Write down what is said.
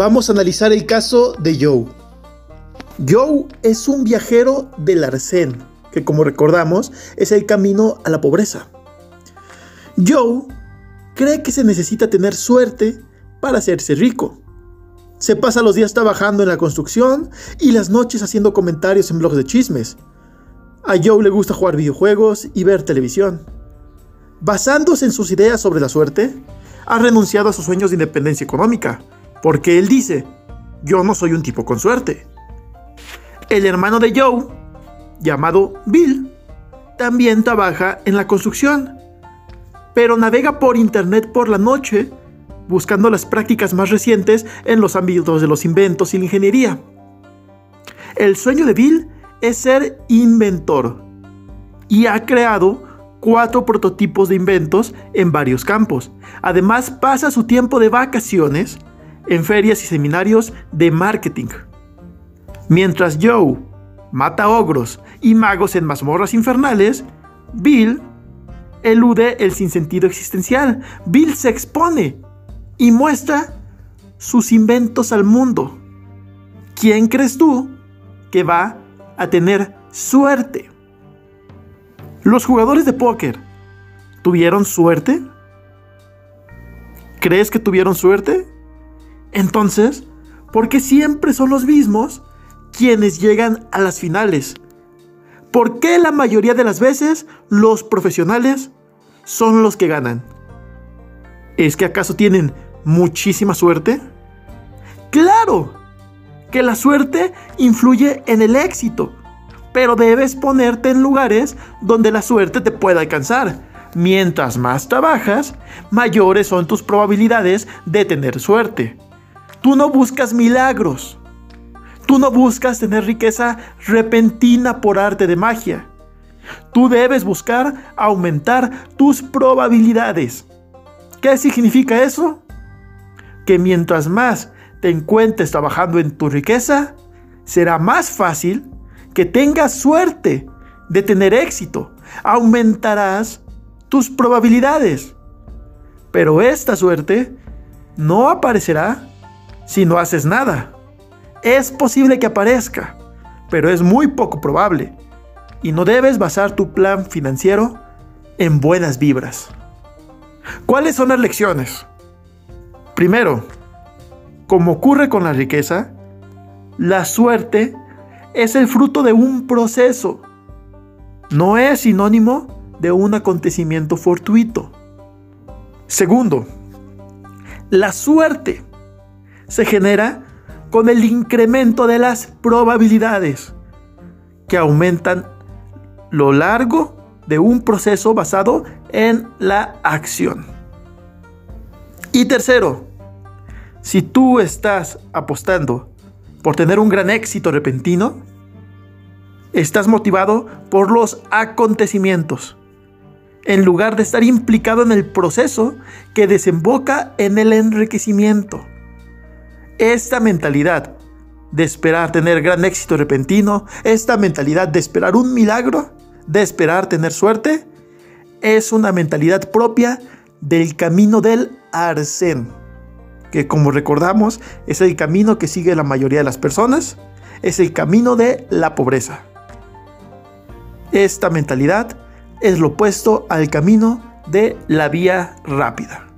Vamos a analizar el caso de Joe. Joe es un viajero del arcén, que como recordamos es el camino a la pobreza. Joe cree que se necesita tener suerte para hacerse rico. Se pasa los días trabajando en la construcción y las noches haciendo comentarios en blogs de chismes. A Joe le gusta jugar videojuegos y ver televisión. Basándose en sus ideas sobre la suerte, ha renunciado a sus sueños de independencia económica, porque él dice, yo no soy un tipo con suerte. El hermano de Joe, llamado Bill, también trabaja en la construcción, pero navega por internet por la noche buscando las prácticas más recientes en los ámbitos de los inventos y la ingeniería. El sueño de Bill es ser inventor y ha creado cuatro prototipos de inventos en varios campos. Además pasa su tiempo de vacaciones en ferias y seminarios de marketing. Mientras Joe mata ogros y magos en mazmorras infernales, Bill elude el sinsentido existencial. Bill se expone y muestra sus inventos al mundo. ¿Quién crees tú que va a tener suerte? ¿Los jugadores de póker tuvieron suerte? ¿Crees que tuvieron suerte? Entonces, ¿por qué siempre son los mismos quienes llegan a las finales? ¿Por qué la mayoría de las veces los profesionales son los que ganan? ¿Es que acaso tienen muchísima suerte? Claro que la suerte influye en el éxito, pero debes ponerte en lugares donde la suerte te pueda alcanzar. Mientras más trabajas, mayores son tus probabilidades de tener suerte. Tú no buscas milagros. Tú no buscas tener riqueza repentina por arte de magia. Tú debes buscar aumentar tus probabilidades. ¿Qué significa eso? Que mientras más te encuentres trabajando en tu riqueza, será más fácil que tengas suerte de tener éxito. Aumentarás tus probabilidades. Pero esta suerte no aparecerá si no haces nada. Es posible que aparezca, pero es muy poco probable. Y no debes basar tu plan financiero en buenas vibras. ¿Cuáles son las lecciones? Primero, como ocurre con la riqueza, la suerte es el fruto de un proceso. No es sinónimo de un acontecimiento fortuito. Segundo, la suerte se genera con el incremento de las probabilidades que aumentan lo largo de un proceso basado en la acción. Y tercero, si tú estás apostando por tener un gran éxito repentino, estás motivado por los acontecimientos, en lugar de estar implicado en el proceso que desemboca en el enriquecimiento. Esta mentalidad de esperar tener gran éxito repentino, esta mentalidad de esperar un milagro, de esperar tener suerte, es una mentalidad propia del camino del arcén, que como recordamos es el camino que sigue la mayoría de las personas, es el camino de la pobreza. Esta mentalidad es lo opuesto al camino de la vía rápida.